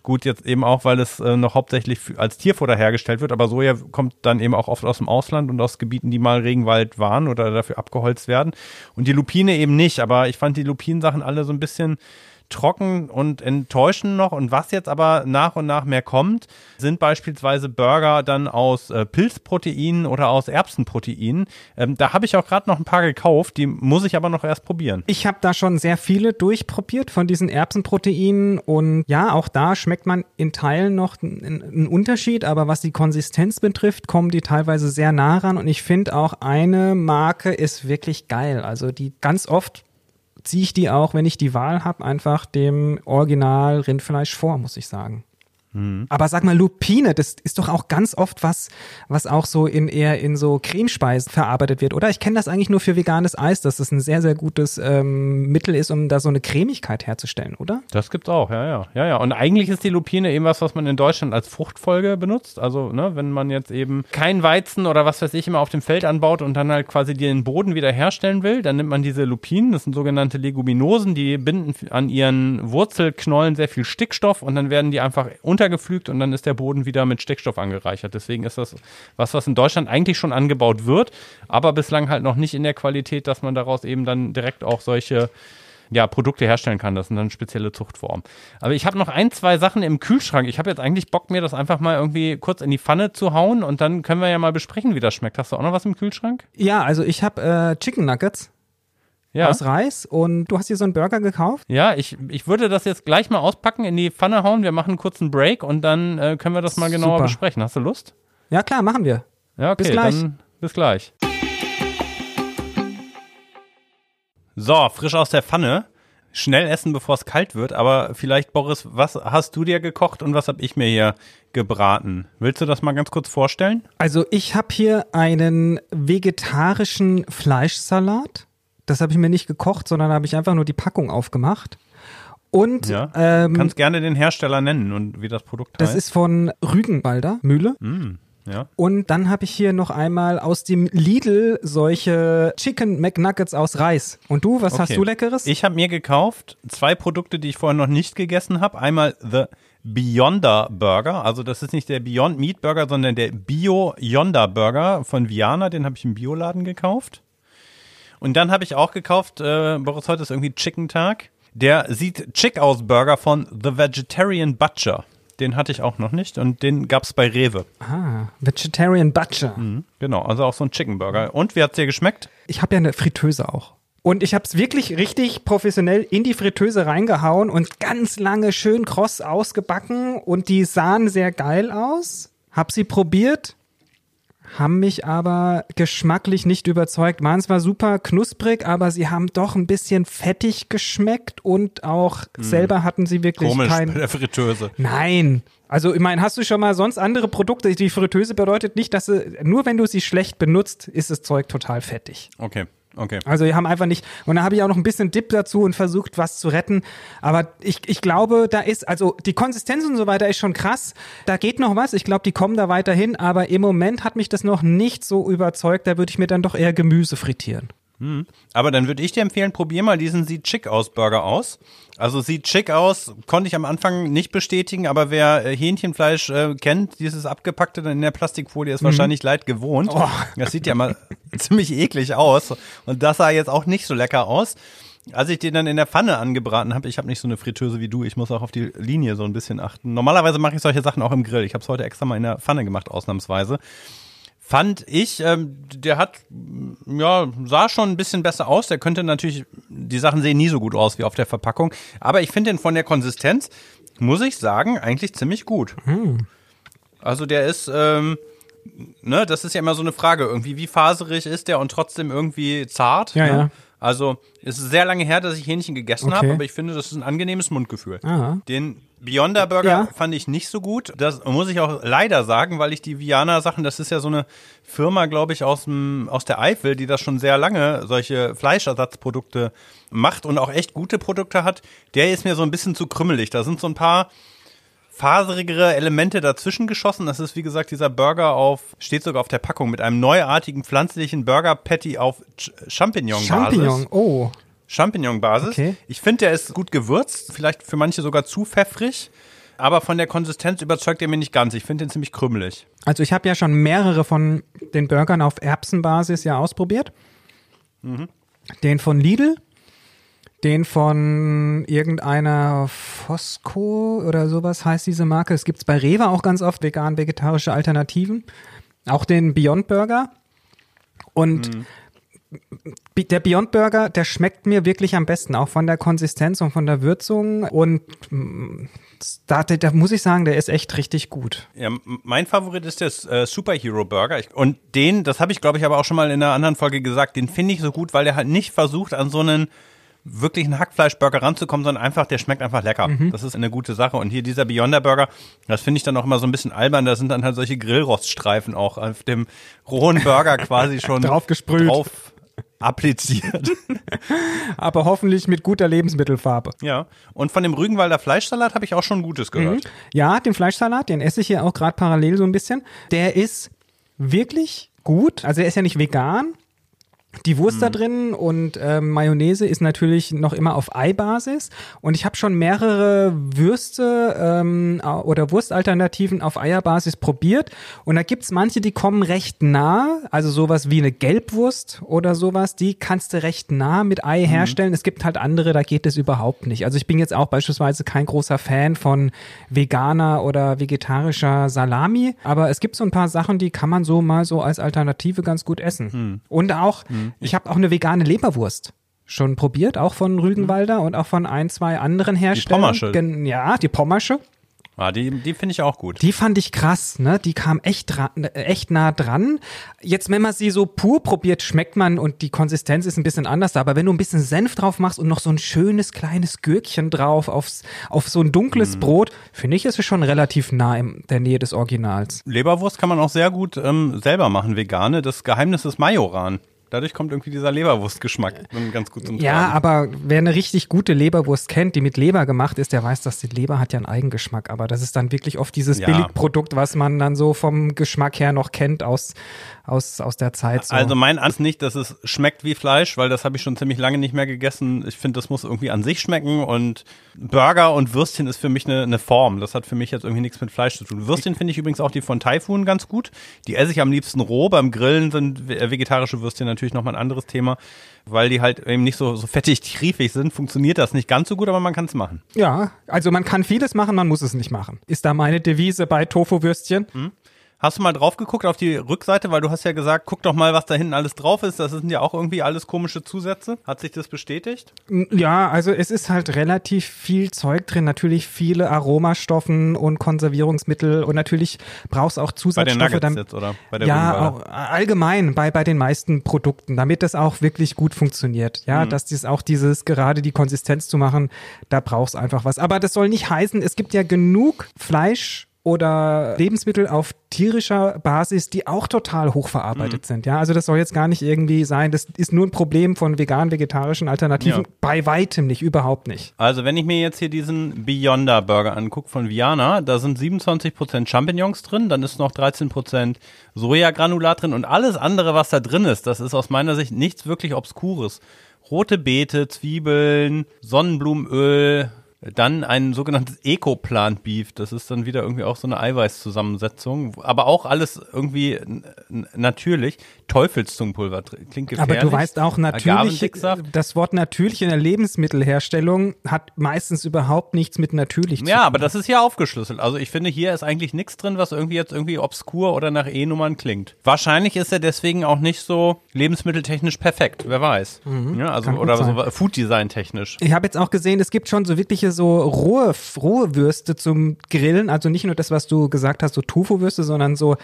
S2: Gut, jetzt eben auch, weil es äh, noch hauptsächlich als Tierfutter hergestellt wird, aber Soja kommt dann eben auch oft aus dem Ausland und aus Gebieten, die mal Regenwald waren oder dafür abgeholzt werden. Und die Lupine eben nicht, aber ich fand die Lupinsachen alle so ein bisschen trocken und enttäuschend noch. Und was jetzt aber nach und nach mehr kommt, sind beispielsweise Burger dann aus äh, Pilzproteinen oder aus Erbsenproteinen. Ähm, da habe ich auch gerade noch ein paar gekauft, die muss ich aber noch erst probieren.
S1: Ich habe da schon sehr viele durchprobiert von diesen Erbsenproteinen und ja, auch da schmeckt man in Teilen noch einen Unterschied, aber was die Konsistenz betrifft, kommen die teilweise sehr nah ran und ich finde auch eine Marke ist wirklich geil. Also die ganz oft ziehe ich die auch, wenn ich die Wahl habe, einfach dem Original Rindfleisch vor, muss ich sagen. Mhm. Aber sag mal, Lupine, das ist doch auch ganz oft was, was auch so in eher in so Cremespeisen verarbeitet wird, oder? Ich kenne das eigentlich nur für veganes Eis, dass das ein sehr, sehr gutes ähm, Mittel ist, um da so eine Cremigkeit herzustellen, oder?
S2: Das gibt's auch, ja, ja. Ja, ja. Und eigentlich ist die Lupine eben was, was man in Deutschland als Fruchtfolge benutzt. Also, ne, wenn man jetzt eben kein Weizen oder was weiß ich immer auf dem Feld anbaut und dann halt quasi den Boden wieder herstellen will, dann nimmt man diese Lupinen, das sind sogenannte Leguminosen, die binden an ihren Wurzelknollen sehr viel Stickstoff und dann werden die einfach unter runtergepflügt und dann ist der Boden wieder mit Stickstoff angereichert. Deswegen ist das was, was in Deutschland eigentlich schon angebaut wird, aber bislang halt noch nicht in der Qualität, dass man daraus eben dann direkt auch solche ja, Produkte herstellen kann. Das sind dann spezielle Zuchtformen. Aber ich habe noch ein, zwei Sachen im Kühlschrank. Ich habe jetzt eigentlich Bock, mir das einfach mal irgendwie kurz in die Pfanne zu hauen und dann können wir ja mal besprechen, wie das schmeckt. Hast du auch noch was im Kühlschrank?
S1: Ja, also ich habe äh, Chicken Nuggets ja. aus Reis und du hast dir so einen Burger gekauft?
S2: Ja, ich, ich würde das jetzt gleich mal auspacken, in die Pfanne hauen. Wir machen einen kurzen Break und dann äh, können wir das mal genauer Super. besprechen. Hast du Lust?
S1: Ja, klar, machen wir.
S2: Ja, okay, bis gleich. Dann bis gleich. So, frisch aus der Pfanne. Schnell essen, bevor es kalt wird. Aber vielleicht, Boris, was hast du dir gekocht und was habe ich mir hier gebraten? Willst du das mal ganz kurz vorstellen?
S1: Also ich habe hier einen vegetarischen Fleischsalat das habe ich mir nicht gekocht, sondern habe ich einfach nur die Packung aufgemacht. Und
S2: Ja.
S1: ähm,
S2: Kannst gerne den Hersteller nennen und wie das Produkt
S1: das
S2: heißt.
S1: ist von Rügenwalder Mühle.
S2: Mm, ja.
S1: Und dann habe ich hier noch einmal aus dem Lidl solche Chicken McNuggets aus Reis. Und du, was hast
S2: Okay.
S1: du leckeres?
S2: Ich habe mir gekauft zwei Produkte, die ich vorher noch nicht gegessen habe. Einmal The Beyonder Burger. Also das ist nicht der Beyond Meat Burger, sondern der Bio Yonder Burger von Viana. Den habe ich im Bioladen gekauft. Und dann habe ich auch gekauft, äh, Boris, heute ist irgendwie Chicken Tag. Der sieht chick aus Burger von The Vegetarian Butcher. Den hatte ich auch noch nicht und den gab's bei Rewe.
S1: ah, Vegetarian Butcher.
S2: Genau, also auch so ein Chicken Burger. Und wie hat's dir geschmeckt?
S1: Ich habe ja eine Fritteuse auch. Und ich habe es wirklich richtig professionell in die Fritteuse reingehauen und ganz lange schön kross ausgebacken und die sahen sehr geil aus. Hab sie probiert, haben mich aber geschmacklich nicht überzeugt. Waren zwar super knusprig, aber sie haben doch ein bisschen fettig geschmeckt und auch selber hatten sie wirklich
S2: Komisch
S1: kein
S2: bei der Fritteuse.
S1: Nein. Also, ich meine, hast du schon mal sonst andere Produkte? Die Fritteuse bedeutet nicht, dass sie, nur wenn du sie schlecht benutzt, ist das Zeug total fettig.
S2: Okay, okay.
S1: Also, wir haben einfach nicht, und da habe ich auch noch ein bisschen Dip dazu und versucht, was zu retten. Aber ich, ich glaube, da ist, also die Konsistenz und so weiter ist schon krass. Da geht noch was. Ich glaube, die kommen da weiterhin. Aber im Moment hat mich das noch nicht so überzeugt. Da würde ich mir dann doch eher Gemüse frittieren.
S2: Aber dann würde ich dir empfehlen, probier mal diesen Sieht schick aus Burger aus. Also sieht schick aus, konnte ich am Anfang nicht bestätigen, aber wer äh, Hähnchenfleisch äh, kennt, dieses abgepackte in der Plastikfolie ist wahrscheinlich leid gewohnt. Das sieht ja mal ziemlich eklig aus und das sah jetzt auch nicht so lecker aus. Als ich den dann in der Pfanne angebraten habe, ich habe nicht so eine Fritteuse wie du, ich muss auch auf die Linie so ein bisschen achten. Normalerweise mache ich solche Sachen auch im Grill. Ich habe es heute extra mal in der Pfanne gemacht, ausnahmsweise fand ich, ähm, der hat, ja, sah schon ein bisschen besser aus. Der könnte natürlich, die Sachen sehen nie so gut aus wie auf der Verpackung. Aber ich finde den von der Konsistenz, muss ich sagen, eigentlich ziemlich gut. Also der ist, ähm, ne, das ist ja immer so eine Frage, irgendwie, wie faserig ist der und trotzdem irgendwie zart.
S1: Ja,
S2: ne?
S1: ja.
S2: Also, es ist sehr lange her, dass ich Hähnchen gegessen
S1: Okay.
S2: habe, aber ich finde, das ist ein angenehmes Mundgefühl.
S1: Aha.
S2: Den Beyonder Burger
S1: Ja.
S2: fand ich nicht so gut. Das muss ich auch leider sagen, weil ich die Viana Sachen, das ist ja so eine Firma, glaube ich, aus, dem, aus der Eifel, die das schon sehr lange solche Fleischersatzprodukte macht und auch echt gute Produkte hat. Der ist mir so ein bisschen zu krümmelig. Da sind so ein paar faserigere Elemente dazwischen geschossen. Das ist, wie gesagt, dieser Burger auf, steht sogar auf der Packung, mit einem neuartigen pflanzlichen Burger Patty auf Ch- Champignon-Basis.
S1: Champignon, oh.
S2: Champignon-Basis.
S1: Okay.
S2: Ich finde, der ist gut gewürzt, vielleicht für manche sogar zu pfeffrig, aber von der Konsistenz überzeugt er mich nicht ganz. Ich finde den ziemlich krümelig.
S1: Also ich habe ja schon mehrere von den Burgern auf Erbsenbasis ja ausprobiert. Den von Lidl, den von irgendeiner Fosco oder sowas heißt diese Marke. Es gibt es bei Rewe auch ganz oft, vegan-vegetarische Alternativen. Auch den Beyond Burger. Und Bi- der Beyond Burger, der schmeckt mir wirklich am besten, auch von der Konsistenz und von der Würzung. Und mm, da, da, muss ich sagen, der ist echt richtig gut.
S2: Ja, mein Favorit ist der äh, Superhero Burger. Ich, und den, das habe ich glaube ich aber auch schon mal in einer anderen Folge gesagt, den finde ich so gut, weil der halt nicht versucht, an so einen wirklichen Hackfleischburger ranzukommen, sondern einfach, der schmeckt einfach lecker. Das ist eine gute Sache. Und hier dieser Beyonder Burger, das finde ich dann auch immer so ein bisschen albern. Da sind dann halt solche Grillroststreifen auch auf dem rohen Burger quasi schon
S1: Drauf gesprüht.
S2: drauf appliziert.
S1: Aber hoffentlich mit guter Lebensmittelfarbe.
S2: ja. Und von dem Rügenwalder Fleischsalat habe ich auch schon Gutes gehört.
S1: Ja, den Fleischsalat, den esse ich hier auch gerade parallel so ein bisschen. Der ist wirklich gut. Also er ist ja nicht vegan. Die Wurst da drin und ähm, Mayonnaise ist natürlich noch immer auf Eibasis. Und ich habe schon mehrere Würste ähm, oder Wurstalternativen auf Eierbasis probiert. Und da gibt's manche, die kommen recht nah. Also sowas wie eine Gelbwurst oder sowas, die kannst du recht nah mit Ei herstellen. Es gibt halt andere, da geht es überhaupt nicht. Also ich bin jetzt auch beispielsweise kein großer Fan von veganer oder vegetarischer Salami. Aber es gibt so ein paar Sachen, die kann man so mal so als Alternative ganz gut essen. Und auch, ich habe auch eine vegane Leberwurst schon probiert, auch von Rügenwalder und auch von ein, zwei anderen Herstellern.
S2: Pommersche.
S1: Gen- Ja, die Pommersche.
S2: Ah, die die finde ich auch gut.
S1: Die fand ich krass, ne? Die kam echt, dran, echt nah dran. Jetzt, wenn man sie so pur probiert, schmeckt man und die Konsistenz ist ein bisschen anders. Aber wenn du ein bisschen Senf drauf machst und noch so ein schönes kleines Gürkchen drauf aufs, auf so ein dunkles
S2: Mhm.
S1: Brot, finde ich, ist es schon relativ nah in der Nähe des Originals.
S2: Leberwurst kann man auch sehr gut ähm, selber machen, vegane. Das Geheimnis ist Majoran. Dadurch kommt irgendwie dieser Leberwurstgeschmack ganz gut zum Tragen.
S1: Ja, aber wer eine richtig gute Leberwurst kennt, die mit Leber gemacht ist, der weiß, dass die Leber hat ja einen Eigengeschmack. Aber das ist dann wirklich oft dieses
S2: Ja.
S1: Billigprodukt, was man dann so vom Geschmack her noch kennt aus, aus, aus der Zeit. So.
S2: Also mein Ansatz nicht, dass es schmeckt wie Fleisch, weil das habe ich schon ziemlich lange nicht mehr gegessen. Ich finde, das muss irgendwie an sich schmecken und Burger und Würstchen ist für mich eine, eine Form. Das hat für mich jetzt irgendwie nichts mit Fleisch zu tun. Würstchen finde ich übrigens auch die von Typhoon ganz gut. Die esse ich am liebsten roh. Beim Grillen sind ve- vegetarische Würstchen natürlich nochmal ein anderes Thema, weil die halt eben nicht so, so fettig triefig sind. Funktioniert das nicht ganz so gut, aber man kann es machen.
S1: ja, also man kann vieles machen, man muss es nicht machen. Ist da meine Devise bei Tofu-Würstchen?
S2: Hast du mal drauf geguckt auf die Rückseite, weil du hast ja gesagt, guck doch mal, was da hinten alles drauf ist. Das sind ja auch irgendwie alles komische Zusätze. Hat sich das bestätigt?
S1: Ja, also es ist halt relativ viel Zeug drin, natürlich viele Aromastoffen und Konservierungsmittel und natürlich brauchst auch
S2: Bei den
S1: Zusatzstoffe.
S2: Nuggets jetzt, oder? Bei der
S1: ja, auch allgemein bei, bei den meisten Produkten, damit das auch wirklich gut funktioniert. Ja,
S2: Mhm.
S1: dass dies auch dieses, gerade die Konsistenz zu machen, da brauchst einfach was. Aber das soll nicht heißen, es gibt ja genug Fleisch oder Lebensmittel auf tierischer Basis, die auch total hochverarbeitet
S2: Mhm.
S1: sind. Ja, also das soll jetzt gar nicht irgendwie sein, das ist nur ein Problem von vegan-vegetarischen Alternativen.
S2: Ja.
S1: Bei weitem nicht, überhaupt nicht.
S2: Also, wenn ich mir jetzt hier diesen Beyonder Burger angucke von Viana, da sind 27% Champignons drin, dann ist noch 13% Sojagranulat drin und alles andere, was da drin ist, das ist aus meiner Sicht nichts wirklich Obskures. Rote Beete, Zwiebeln, Sonnenblumenöl, dann ein sogenanntes Eco-Plant Beef, das ist dann wieder irgendwie auch so eine Eiweißzusammensetzung, aber auch alles irgendwie natürlich. Teufelszungenpulver, klingt gefährlich.
S1: Aber du weißt auch, natürlich, das Wort natürlich in der Lebensmittelherstellung hat meistens überhaupt nichts mit natürlich zu
S2: Ja,
S1: tun.
S2: aber das ist hier aufgeschlüsselt. Also ich finde, hier ist eigentlich nichts drin, was irgendwie jetzt irgendwie obskur oder nach E-Nummern klingt. Wahrscheinlich ist er deswegen auch nicht so lebensmitteltechnisch perfekt, wer weiß. ja, also
S1: Mhm. kann gut
S2: oder
S1: sein.
S2: so Food Design technisch.
S1: Ich habe jetzt auch gesehen, es gibt schon so wirkliche so rohe, rohe Würste zum Grillen. Also nicht nur das, was du gesagt hast, so Tofu-Würste, sondern so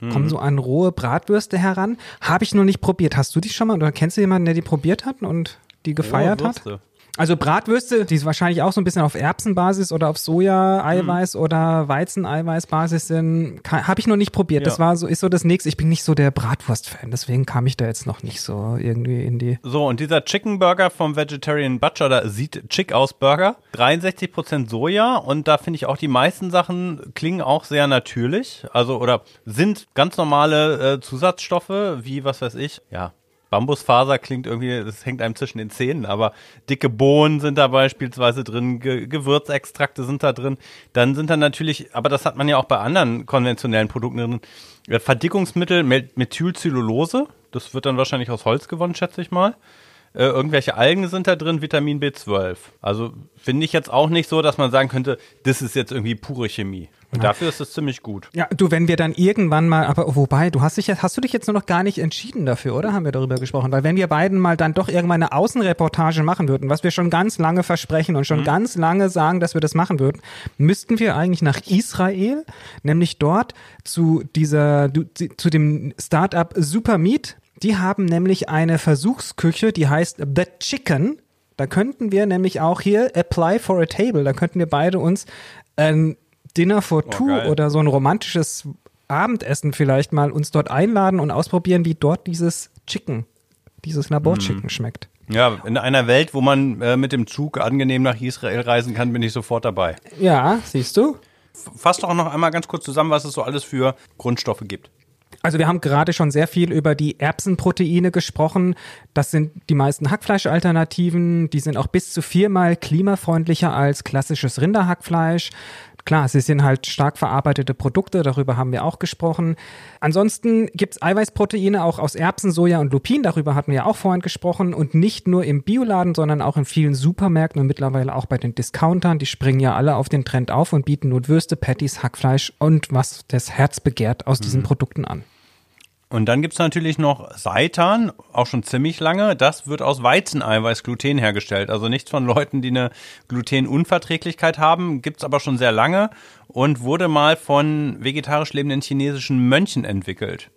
S2: Mhm.
S1: kommen so an rohe Bratwürste heran. Habe ich noch nicht probiert. Hast du die schon mal oder kennst du jemanden, der die probiert hat und die gefeiert hat? Also Bratwürste, die wahrscheinlich auch so ein bisschen auf Erbsenbasis oder auf Soja-Eiweiß oder Weizeneiweißbasis sind, habe ich noch nicht probiert. Das
S2: Ja.
S1: war so, ist so das nächste. Ich bin nicht so der Bratwurst-Fan, deswegen kam ich da jetzt noch nicht so irgendwie in die.
S2: So, und dieser Chicken Burger vom Vegetarian Butcher, da sieht chick aus Burger. 63% Soja und da finde ich auch die meisten Sachen klingen auch sehr natürlich. Also, oder sind ganz normale äh, Zusatzstoffe, wie, was weiß ich, ja. Bambusfaser klingt irgendwie, das hängt einem zwischen den Zähnen, aber dicke Bohnen sind da beispielsweise drin, Ge Gewürzextrakte sind da drin. Dann sind da natürlich, aber das hat man ja auch bei anderen konventionellen Produkten drin, äh, Verdickungsmittel, Methylcellulose, das wird dann wahrscheinlich aus Holz gewonnen, schätze ich mal. Äh, irgendwelche Algen sind da drin, Vitamin B12. Also finde ich jetzt auch nicht so, dass man sagen könnte, das ist jetzt irgendwie pure Chemie. Und dafür ist es ziemlich gut.
S1: Ja, du, wenn wir dann irgendwann mal, aber wobei, du hast dich jetzt, hast du dich jetzt nur noch gar nicht entschieden dafür, oder? Haben wir darüber gesprochen? Weil wenn wir beiden mal dann doch irgendwann eine Außenreportage machen würden, was wir schon ganz lange versprechen und schon ganz lange sagen, dass wir das machen würden, müssten wir eigentlich nach Israel, nämlich dort zu dieser, zu dem Startup Supermeat. Die haben nämlich eine Versuchsküche, die heißt The Chicken. Da könnten wir nämlich auch hier apply for a table. Da könnten wir beide uns ein Dinner for two
S2: geil.
S1: oder so ein romantisches Abendessen vielleicht mal uns dort einladen und ausprobieren, wie dort dieses Chicken, dieses Laborchicken schmeckt.
S2: Ja, in einer Welt, wo man äh, mit dem Zug angenehm nach Israel reisen kann, bin ich sofort dabei.
S1: Ja, siehst du?
S2: Fass doch noch einmal ganz kurz zusammen, was es so alles für Grundstoffe gibt.
S1: Also wir haben gerade schon sehr viel über die Erbsenproteine gesprochen. Das sind die meisten Hackfleischalternativen. Die sind auch bis zu viermal klimafreundlicher als klassisches Rinderhackfleisch. Klar, sie sind halt stark verarbeitete Produkte, darüber haben wir auch gesprochen. Ansonsten gibt's Eiweißproteine auch aus Erbsen, Soja und Lupin, darüber hatten wir auch vorhin gesprochen. Und nicht nur im Bioladen, sondern auch in vielen Supermärkten und mittlerweile auch bei den Discountern. Die springen ja alle auf den Trend auf und bieten nun Würste, Patties, Hackfleisch und was das Herz begehrt aus diesen Produkten an.
S2: Und dann gibt's natürlich noch Seitan, auch schon ziemlich lange. Das wird aus Weizeneiweiß Gluten hergestellt. Also nichts von Leuten, die eine Glutenunverträglichkeit haben, gibt's aber schon sehr lange und wurde mal von vegetarisch lebenden chinesischen Mönchen entwickelt.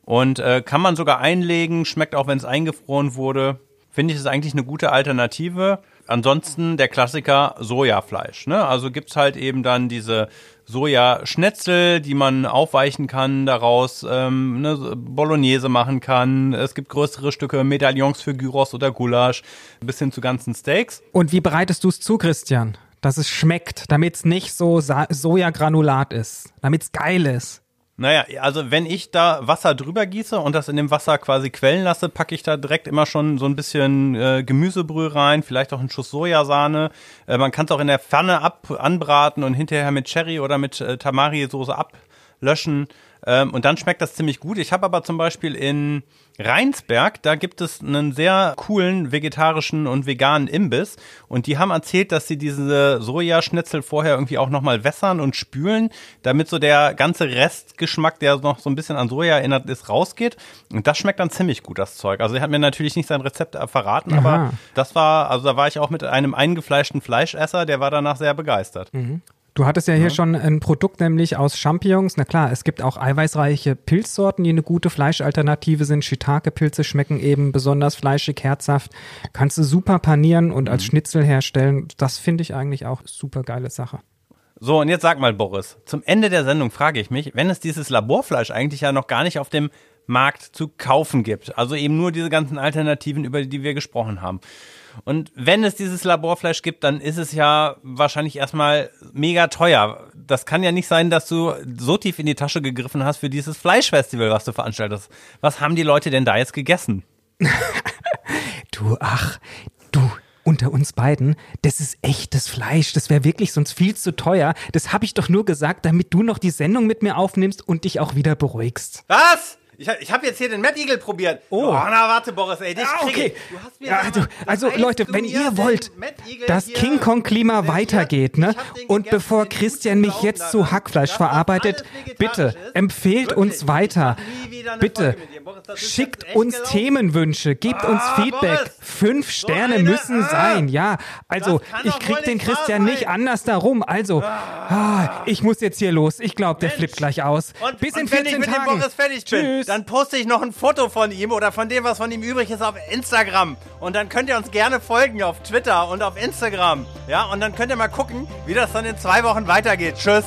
S2: Und äh, kann man sogar einlegen, schmeckt auch, wenn es eingefroren wurde. finde ich es eigentlich eine gute Alternative. Ansonsten der Klassiker Sojafleisch. Ne? Also gibt's halt eben dann diese Sojaschnetzel, die man aufweichen kann, daraus ähm, ne, Bolognese machen kann. Es gibt größere Stücke, Medaillons für Gyros oder Gulasch, bis hin zu ganzen Steaks.
S1: Und wie bereitest du es zu, Christian? Dass es schmeckt, damit es nicht so Sojagranulat ist, damit es geil ist.
S2: Naja, also wenn ich da Wasser drüber gieße und das in dem Wasser quasi quellen lasse, packe ich da direkt immer schon so ein bisschen äh, Gemüsebrühe rein, vielleicht auch einen Schuss Sojasahne. Äh, man kann es auch in der Pfanne ab anbraten und hinterher mit Cherry oder mit äh, Tamari-Soße ablöschen. Ähm, und dann schmeckt das ziemlich gut. Ich habe aber zum Beispiel in Rheinsberg, da gibt es einen sehr coolen vegetarischen und veganen Imbiss. Und die haben erzählt, dass sie diese Sojaschnitzel vorher irgendwie auch nochmal wässern und spülen, damit so der ganze Restgeschmack, der noch so ein bisschen an Soja erinnert ist, rausgeht. Und das schmeckt dann ziemlich gut, das Zeug. Also er hat mir natürlich nicht sein Rezept verraten, Aha. aber das war, also da war ich auch mit einem eingefleischten Fleischesser, der war danach sehr begeistert.
S1: Mhm. Du hattest ja hier schon ein Produkt nämlich aus Champignons. Na klar, es gibt auch eiweißreiche Pilzsorten, die eine gute Fleischalternative sind. Shiitake-Pilze schmecken eben besonders fleischig, herzhaft. Kannst du super panieren und als mhm. Schnitzel herstellen. Das finde ich eigentlich auch super geile Sache.
S2: So, und jetzt sag mal, Boris, zum Ende der Sendung frage ich mich, wenn es dieses Laborfleisch eigentlich ja noch gar nicht auf dem Markt zu kaufen gibt, also eben nur diese ganzen Alternativen, über die wir gesprochen haben. Und wenn es dieses Laborfleisch gibt, dann ist es ja wahrscheinlich erstmal mega teuer. Das kann ja nicht sein, dass du so tief in die Tasche gegriffen hast für dieses Fleischfestival, was du veranstaltest. Was haben die Leute denn da jetzt gegessen?
S1: du, ach, du, unter uns beiden, das ist echtes Fleisch. Das wäre wirklich sonst viel zu teuer. Das habe ich doch nur gesagt, damit du noch die Sendung mit mir aufnimmst und dich auch wieder beruhigst.
S2: Was? Ich, ich habe jetzt hier den Mad Eagle probiert.
S1: Oh. oh
S2: na warte, Boris, ey, dich
S1: ah, okay. Du hast mir ja, also, also Leute, wenn ihr wollt, dass King Kong Klima weitergeht, ne? Und bevor Christian mich jetzt zu Hackfleisch verarbeitet, bitte empfehlt uns weiter. Bitte schickt uns Themenwünsche, gebt uns ah, Feedback. Fünf Sterne müssen sein, ja. Also ich krieg den Christian nicht anders darum. Also ah, ich muss jetzt hier los. Ich glaube, der flippt gleich aus. Bis in 14 Tagen.
S2: Tschüss dann poste ich noch ein Foto von ihm oder von dem, was von ihm übrig ist, auf Instagram. Und dann könnt ihr uns gerne folgen auf Twitter und auf Instagram. Ja, und dann könnt ihr mal gucken, wie das dann in zwei Wochen weitergeht. Tschüss.